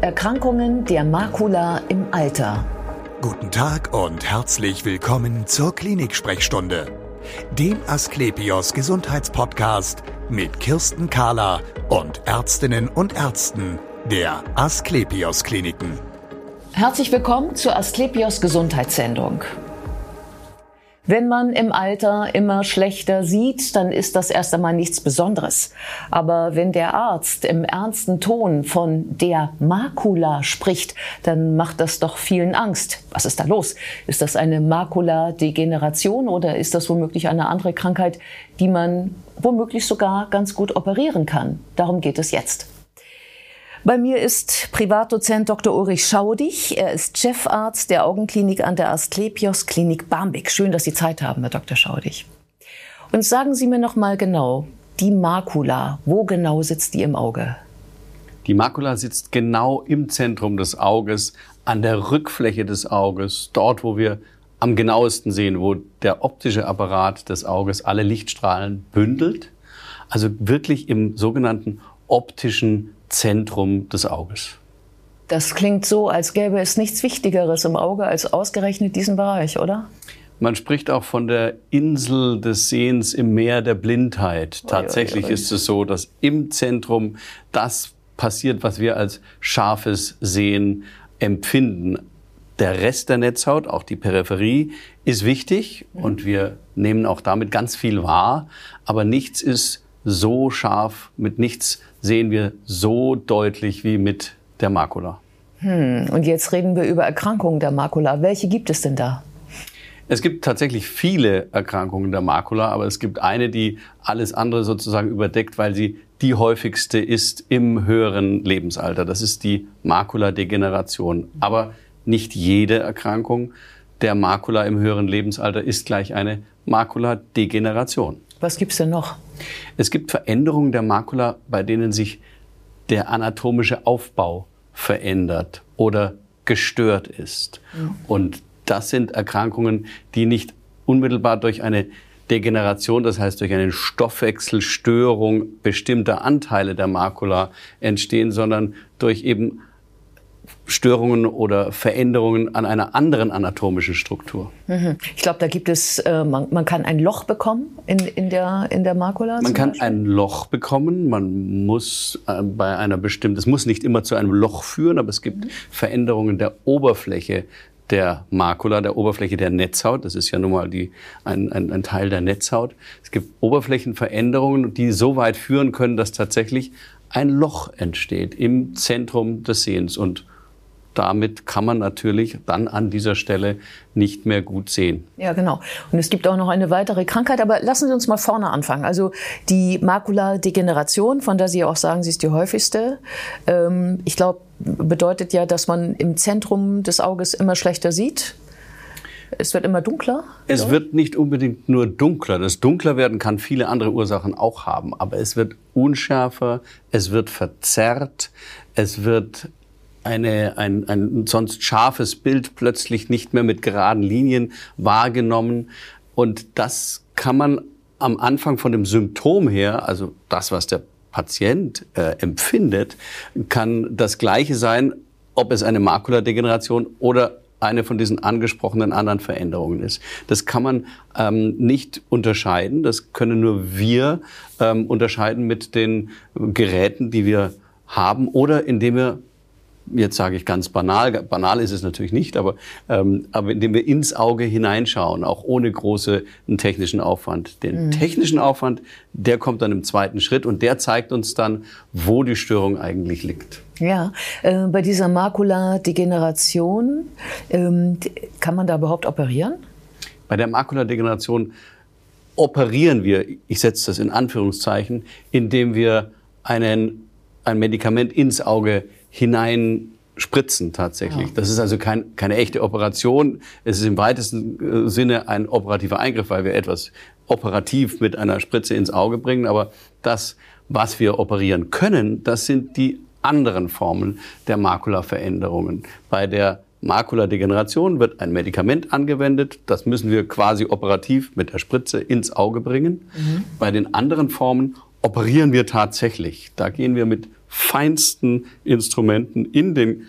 Erkrankungen der Makula im Alter. Guten Tag und herzlich willkommen zur Klinik-Sprechstunde, dem Asklepios Gesundheitspodcast mit Kirsten Kahler und Ärztinnen und Ärzten der Asklepios Kliniken. Herzlich willkommen zur Asklepios Gesundheitssendung. Wenn man im Alter immer schlechter sieht, dann ist das erst einmal nichts Besonderes. Aber wenn der Arzt im ernsten Ton von der Makula spricht, dann macht das doch vielen Angst. Was ist da los? Ist das eine Makuladegeneration oder ist das womöglich eine andere Krankheit, die man womöglich sogar ganz gut operieren kann? Darum geht es jetzt. Bei mir ist Privatdozent Dr. Ulrich Schaudig. Er ist Chefarzt der Augenklinik an der Asklepios Klinik Barmbek. Schön, dass Sie Zeit haben, Herr Dr. Schaudig. Und sagen Sie mir noch mal genau, die Makula, wo genau sitzt die im Auge? Die Makula sitzt genau im Zentrum des Auges, an der Rückfläche des Auges, dort, wo wir am genauesten sehen, wo der optische Apparat des Auges alle Lichtstrahlen bündelt. Also wirklich im sogenannten optischen Zentrum des Auges. Das klingt so, als gäbe es nichts Wichtigeres im Auge als ausgerechnet diesen Bereich, oder? Man spricht auch von der Insel des Sehens im Meer der Blindheit. Tatsächlich oi, oi, oi. ist es so, dass im Zentrum das passiert, was wir als scharfes Sehen empfinden. Der Rest der Netzhaut, auch die Peripherie, ist wichtig mhm. und wir nehmen auch damit ganz viel wahr. Aber nichts ist so scharf, mit nichts sehen wir so deutlich wie mit der Makula. Hm, und jetzt reden wir über Erkrankungen der Makula. Welche gibt es denn da? Es gibt tatsächlich viele Erkrankungen der Makula, aber es gibt eine, die alles andere sozusagen überdeckt, weil sie die häufigste ist im höheren Lebensalter. Das ist die Makuladegeneration. Aber nicht jede Erkrankung der Makula im höheren Lebensalter ist gleich eine Makuladegeneration. Was gibt's denn noch? Es gibt Veränderungen der Makula, bei denen sich der anatomische Aufbau verändert oder gestört ist. Mhm. Und das sind Erkrankungen, die nicht unmittelbar durch eine Degeneration, das heißt durch eine Stoffwechselstörung bestimmter Anteile der Makula entstehen, sondern durch eben Störungen oder Veränderungen an einer anderen anatomischen Struktur. Mhm. Ich glaube, da gibt es, äh, man, man, kann ein Loch bekommen in, in, der, in der Makula. Man kann Beispiel? ein Loch bekommen. Man muss äh, bei einer bestimmten, es muss nicht immer zu einem Loch führen, aber es gibt mhm. Veränderungen der Oberfläche der Makula, der Oberfläche der Netzhaut. Das ist ja nun mal die, ein, ein, ein Teil der Netzhaut. Es gibt Oberflächenveränderungen, die so weit führen können, dass tatsächlich ein Loch entsteht im Zentrum des Sehens. Und damit kann man natürlich dann an dieser Stelle nicht mehr gut sehen. Ja, genau. Und es gibt auch noch eine weitere Krankheit, aber lassen Sie uns mal vorne anfangen. Also die Makuladegeneration, von der Sie auch sagen, sie ist die häufigste. Ähm, ich glaube, bedeutet ja, dass man im Zentrum des Auges immer schlechter sieht. Es wird immer dunkler? Es oder? wird nicht unbedingt nur dunkler. Das dunkler werden kann viele andere Ursachen auch haben. Aber es wird unschärfer, es wird verzerrt, es wird eine, ein, ein sonst scharfes Bild plötzlich nicht mehr mit geraden Linien wahrgenommen. Und das kann man am Anfang von dem Symptom her, also das, was der Patient äh, empfindet, kann das gleiche sein, ob es eine Makuladegeneration oder eine von diesen angesprochenen anderen Veränderungen ist. Das kann man ähm, nicht unterscheiden. Das können nur wir ähm, unterscheiden mit den Geräten, die wir haben oder indem wir jetzt sage ich ganz banal, banal ist es natürlich nicht, aber, ähm, aber indem wir ins Auge hineinschauen, auch ohne großen technischen Aufwand. Den mhm. technischen Aufwand, der kommt dann im zweiten Schritt und der zeigt uns dann, wo die Störung eigentlich liegt. Ja, äh, bei dieser Makuladegeneration, ähm, kann man da überhaupt operieren? Bei der Makuladegeneration operieren wir, ich setze das in Anführungszeichen, indem wir einen, ein Medikament ins Auge hinein spritzen tatsächlich. Ja. Das ist also kein, keine echte Operation. Es ist im weitesten äh, Sinne ein operativer Eingriff, weil wir etwas operativ mit einer Spritze ins Auge bringen. Aber das, was wir operieren können, das sind die anderen Formen der Makulaveränderungen. Bei der Makuladegeneration wird ein Medikament angewendet. Das müssen wir quasi operativ mit der Spritze ins Auge bringen. Mhm. Bei den anderen Formen operieren wir tatsächlich. Da gehen wir mit feinsten Instrumenten in den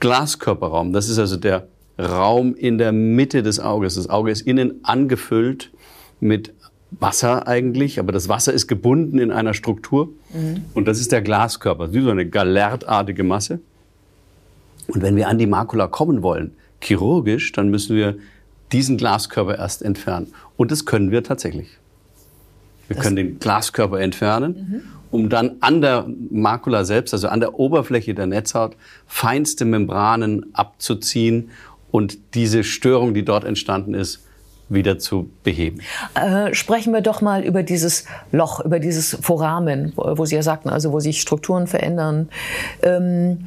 Glaskörperraum. Das ist also der Raum in der Mitte des Auges. Das Auge ist innen angefüllt mit Wasser eigentlich, aber das Wasser ist gebunden in einer Struktur. Mhm. Und das ist der Glaskörper, wie so eine galertartige Masse. Und wenn wir an die Makula kommen wollen, chirurgisch, dann müssen wir diesen Glaskörper erst entfernen. Und das können wir tatsächlich. Wir das können den Glaskörper entfernen, mhm. um dann an der Makula selbst, also an der Oberfläche der Netzhaut, feinste Membranen abzuziehen und diese Störung, die dort entstanden ist, wieder zu beheben. Äh, sprechen wir doch mal über dieses Loch, über dieses Foramen, wo, wo Sie ja sagten, also wo sich Strukturen verändern. Ähm,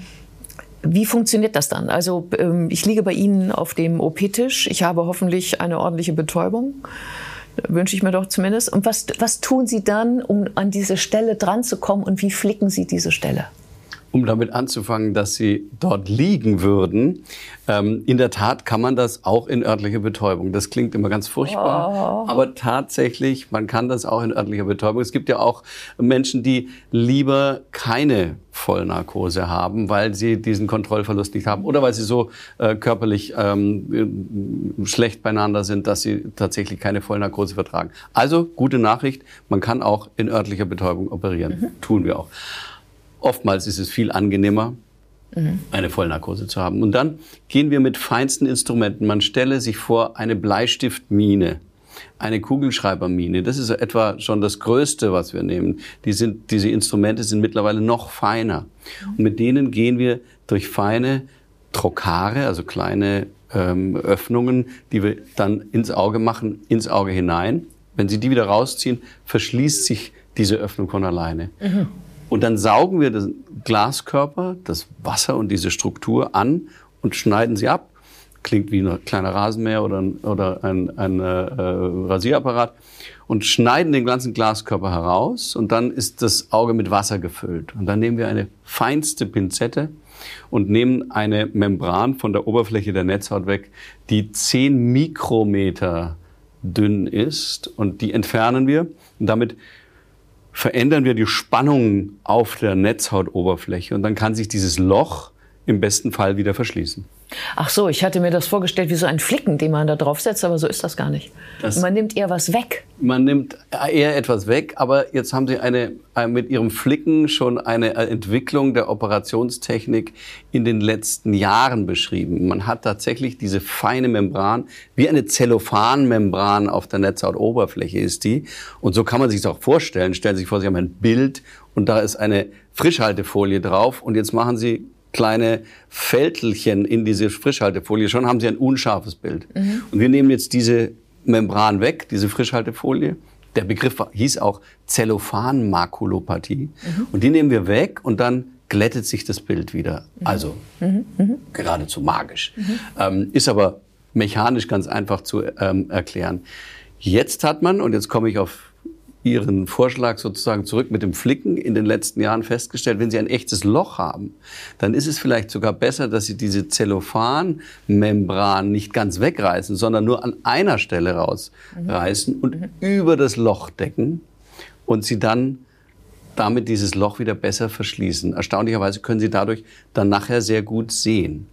wie funktioniert das dann? Also ähm, ich liege bei Ihnen auf dem OP-Tisch. Ich habe hoffentlich eine ordentliche Betäubung. Wünsche ich mir doch zumindest. Und was, was tun Sie dann, um an diese Stelle dran zu kommen und wie flicken Sie diese Stelle? Um damit anzufangen, dass sie dort liegen würden. Ähm, in der Tat kann man das auch in örtlicher Betäubung. Das klingt immer ganz furchtbar, oh. aber tatsächlich, man kann das auch in örtlicher Betäubung. Es gibt ja auch Menschen, die lieber keine Vollnarkose haben, weil sie diesen Kontrollverlust nicht haben oder weil sie so äh, körperlich ähm, schlecht beieinander sind, dass sie tatsächlich keine Vollnarkose vertragen. Also gute Nachricht, man kann auch in örtlicher Betäubung operieren. Mhm. Tun wir auch. Oftmals ist es viel angenehmer, mhm. eine Vollnarkose zu haben. Und dann gehen wir mit feinsten Instrumenten. Man stelle sich vor eine Bleistiftmine eine Kugelschreibermine. Das ist etwa schon das Größte, was wir nehmen. Die sind, diese Instrumente sind mittlerweile noch feiner. Und mit denen gehen wir durch feine Trokare, also kleine ähm, Öffnungen, die wir dann ins Auge machen, ins Auge hinein. Wenn Sie die wieder rausziehen, verschließt sich diese Öffnung von alleine. Mhm. Und dann saugen wir den Glaskörper, das Wasser und diese Struktur an und schneiden sie ab. Klingt wie ein kleiner Rasenmäher oder ein, oder ein, ein äh, Rasierapparat. Und schneiden den ganzen Glaskörper heraus und dann ist das Auge mit Wasser gefüllt. Und dann nehmen wir eine feinste Pinzette und nehmen eine Membran von der Oberfläche der Netzhaut weg, die 10 Mikrometer dünn ist und die entfernen wir. Und damit verändern wir die Spannung auf der Netzhautoberfläche. Und dann kann sich dieses Loch im besten Fall wieder verschließen. Ach so, ich hatte mir das vorgestellt wie so ein Flicken, den man da draufsetzt, aber so ist das gar nicht. Das man nimmt eher was weg. Man nimmt eher etwas weg, aber jetzt haben Sie eine, äh, mit Ihrem Flicken schon eine äh, Entwicklung der Operationstechnik in den letzten Jahren beschrieben. Man hat tatsächlich diese feine Membran, wie eine Zellophanmembran auf der Netzhautoberfläche ist die. Und so kann man sich das auch vorstellen. Stellen Sie sich vor, Sie haben ein Bild und da ist eine Frischhaltefolie drauf und jetzt machen Sie kleine Fältelchen in diese Frischhaltefolie, schon haben Sie ein unscharfes Bild. Mhm. Und wir nehmen jetzt diese Membran weg, diese Frischhaltefolie. Der Begriff hieß auch Zellophan-Makulopathie. Mhm. Und die nehmen wir weg und dann glättet sich das Bild wieder. Mhm. Also geradezu magisch. Ähm, ist aber mechanisch ganz einfach zu ähm, erklären. Jetzt hat man, und jetzt komme ich auf Ihren Vorschlag sozusagen zurück mit dem Flicken in den letzten Jahren festgestellt, wenn Sie ein echtes Loch haben, dann ist es vielleicht sogar besser, dass Sie diese Zellophanmembran nicht ganz wegreißen, sondern nur an einer Stelle rausreißen mhm. und mhm. über das Loch decken und Sie dann damit dieses Loch wieder besser verschließen. Erstaunlicherweise können Sie dadurch dann nachher sehr gut sehen.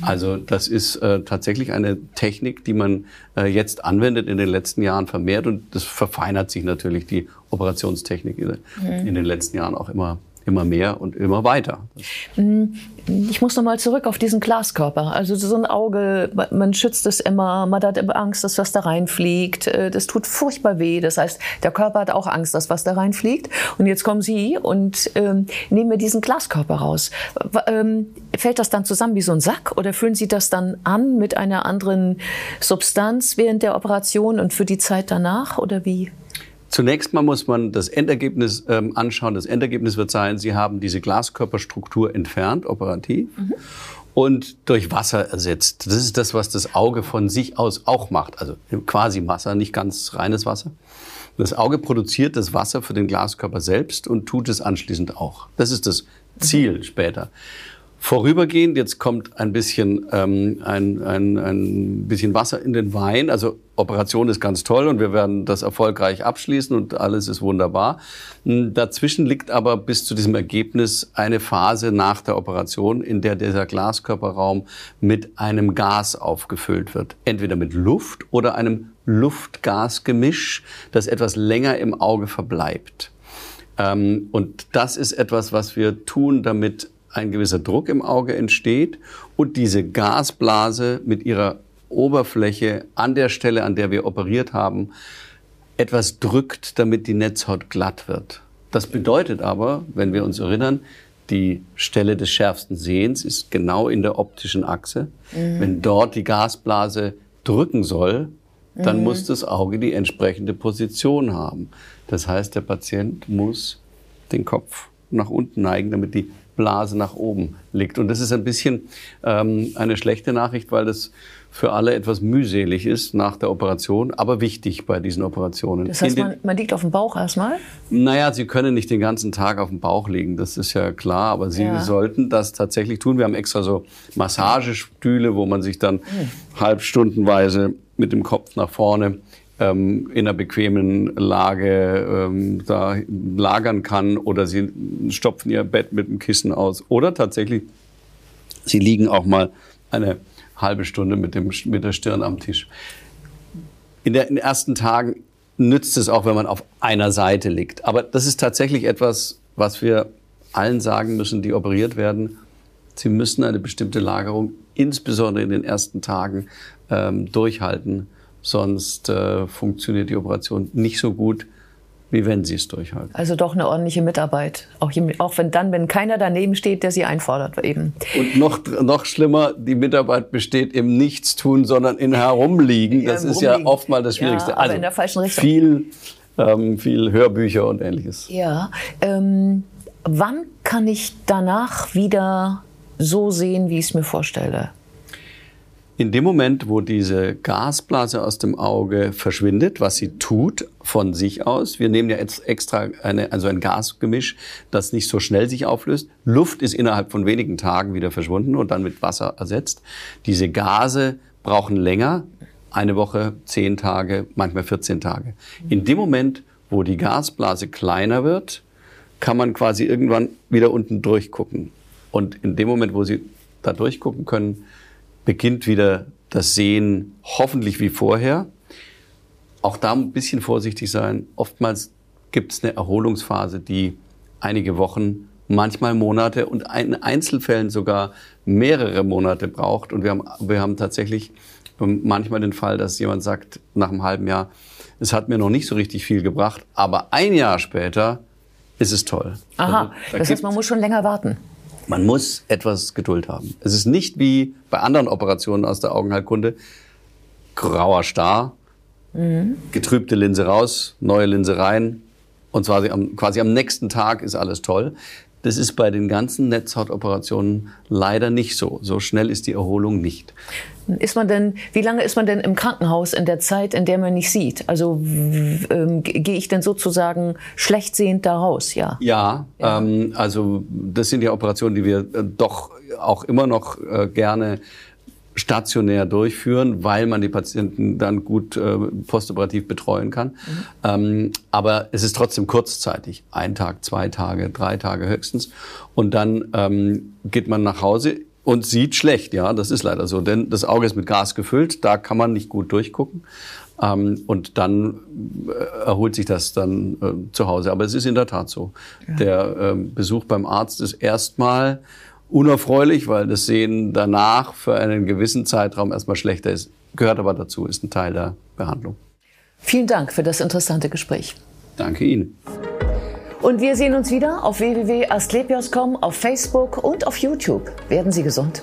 Also das ist äh, tatsächlich eine Technik, die man äh, jetzt anwendet, in den letzten Jahren vermehrt und das verfeinert sich natürlich die Operationstechnik in, mhm. in den letzten Jahren auch immer immer mehr und immer weiter. Mm, ich muss noch mal zurück auf diesen Glaskörper. Also so ein Auge, man schützt es immer, man hat Angst, dass was da reinfliegt. Äh, das tut furchtbar weh. Das heißt, der Körper hat auch Angst, dass was da reinfliegt. Und jetzt kommen Sie und ähm, nehmen mir diesen Glaskörper raus. Ähm, fällt das dann zusammen wie so ein Sack oder füllen Sie das dann an mit einer anderen Substanz während der Operation und für die Zeit danach oder wie? Zunächst mal muss man das Endergebnis ähm, anschauen. Das Endergebnis wird sein, Sie haben diese Glaskörperstruktur entfernt, operativ. Mhm. Und durch Wasser ersetzt. Das ist das, was das Auge von sich aus auch macht. Also quasi Wasser, nicht ganz reines Wasser. Das Auge produziert das Wasser für den Glaskörper selbst und tut es anschließend auch. Das ist das Ziel mhm. später. Vorübergehend, jetzt kommt ein bisschen, ähm, ein, ein, ein bisschen Wasser in den Wein. Also Operation ist ganz toll und wir werden das erfolgreich abschließen und alles ist wunderbar. Hm, dazwischen liegt aber bis zu diesem Ergebnis eine Phase nach der Operation, in der dieser Glaskörperraum mit einem Gas aufgefüllt wird. Entweder mit Luft oder einem Luft-Gas-Gemisch, das etwas länger im Auge verbleibt. Ähm, und das ist etwas, was wir tun, damit ein gewisser Druck im Auge entsteht und diese Gasblase mit ihrer Oberfläche an der Stelle, an der wir operiert haben, etwas drückt, damit die Netzhaut glatt wird. Das bedeutet aber, wenn wir uns erinnern, die Stelle des schärfsten Sehens ist genau in der optischen Achse. Mhm. Wenn dort die Gasblase drücken soll, dann mhm. muss das Auge die entsprechende Position haben. Das heißt, der Patient muss den Kopf nach unten neigen, damit die Blase nach oben liegt. Und das ist ein bisschen ähm, eine schlechte Nachricht, weil das für alle etwas mühselig ist nach der Operation, aber wichtig bei diesen Operationen. Das heißt, man, man liegt auf dem Bauch erstmal? Naja, Sie können nicht den ganzen Tag auf dem Bauch liegen, das ist ja klar, aber Sie ja. sollten das tatsächlich tun. Wir haben extra so Massagestühle, wo man sich dann mhm. halbstundenweise mit dem Kopf nach vorne ähm, in einer bequemen Lage ähm, da lagern kann oder sie stopfen ihr Bett mit dem Kissen aus oder tatsächlich sie liegen auch mal eine halbe Stunde mit, dem, mit der Stirn am Tisch. In, der, in den ersten Tagen nützt es auch, wenn man auf einer Seite liegt. Aber das ist tatsächlich etwas, was wir allen sagen müssen, die operiert werden. Sie müssen eine bestimmte Lagerung, insbesondere in den ersten Tagen, ähm, durchhalten Sonst äh, funktioniert die Operation nicht so gut, wie wenn sie es durchhalten. Also doch eine ordentliche Mitarbeit. Auch, auch wenn dann, wenn keiner daneben steht, der sie einfordert eben. Und noch, noch schlimmer, die Mitarbeit besteht im Nichtstun, sondern in Herumliegen. Das ja, ist ja oft mal das Schwierigste. Ja, aber also in der falschen Richtung. Viel, ähm, viel Hörbücher und ähnliches. Ja. Ähm, wann kann ich danach wieder so sehen, wie ich es mir vorstelle? In dem Moment, wo diese Gasblase aus dem Auge verschwindet, was sie tut von sich aus, wir nehmen ja jetzt extra eine, also ein Gasgemisch, das nicht so schnell sich auflöst. Luft ist innerhalb von wenigen Tagen wieder verschwunden und dann mit Wasser ersetzt. Diese Gase brauchen länger, eine Woche, zehn Tage, manchmal 14 Tage. In dem Moment, wo die Gasblase kleiner wird, kann man quasi irgendwann wieder unten durchgucken. Und in dem Moment, wo Sie da durchgucken können, beginnt wieder das Sehen hoffentlich wie vorher. Auch da ein bisschen vorsichtig sein. Oftmals gibt es eine Erholungsphase, die einige Wochen, manchmal Monate und in Einzelfällen sogar mehrere Monate braucht. Und wir haben, wir haben tatsächlich manchmal den Fall, dass jemand sagt nach einem halben Jahr, es hat mir noch nicht so richtig viel gebracht, aber ein Jahr später ist es toll. Aha, also, da das heißt, man muss schon länger warten. Man muss etwas Geduld haben. Es ist nicht wie bei anderen Operationen aus der Augenheilkunde. Grauer Star, mhm. getrübte Linse raus, neue Linse rein. Und zwar quasi am nächsten Tag ist alles toll. Das ist bei den ganzen Netzhautoperationen leider nicht so. So schnell ist die Erholung nicht. Ist man denn, wie lange ist man denn im Krankenhaus in der Zeit, in der man nicht sieht? Also ähm, gehe ich denn sozusagen schlecht sehend da raus? Ja. Ja, ja. Ähm, also das sind ja Operationen, die wir äh, doch auch immer noch äh, gerne stationär durchführen, weil man die Patienten dann gut äh, postoperativ betreuen kann. Mhm. Ähm, aber es ist trotzdem kurzzeitig, ein Tag, zwei Tage, drei Tage höchstens. Und dann ähm, geht man nach Hause und sieht schlecht, ja, das ist leider so, denn das Auge ist mit Gas gefüllt, da kann man nicht gut durchgucken. Ähm, und dann äh, erholt sich das dann äh, zu Hause. Aber es ist in der Tat so. Ja. Der äh, Besuch beim Arzt ist erstmal unerfreulich, weil das Sehen danach für einen gewissen Zeitraum erstmal schlechter ist. Gehört aber dazu, ist ein Teil der Behandlung. Vielen Dank für das interessante Gespräch. Danke Ihnen. Und wir sehen uns wieder auf www.asklepios.com, auf Facebook und auf YouTube. Werden Sie gesund.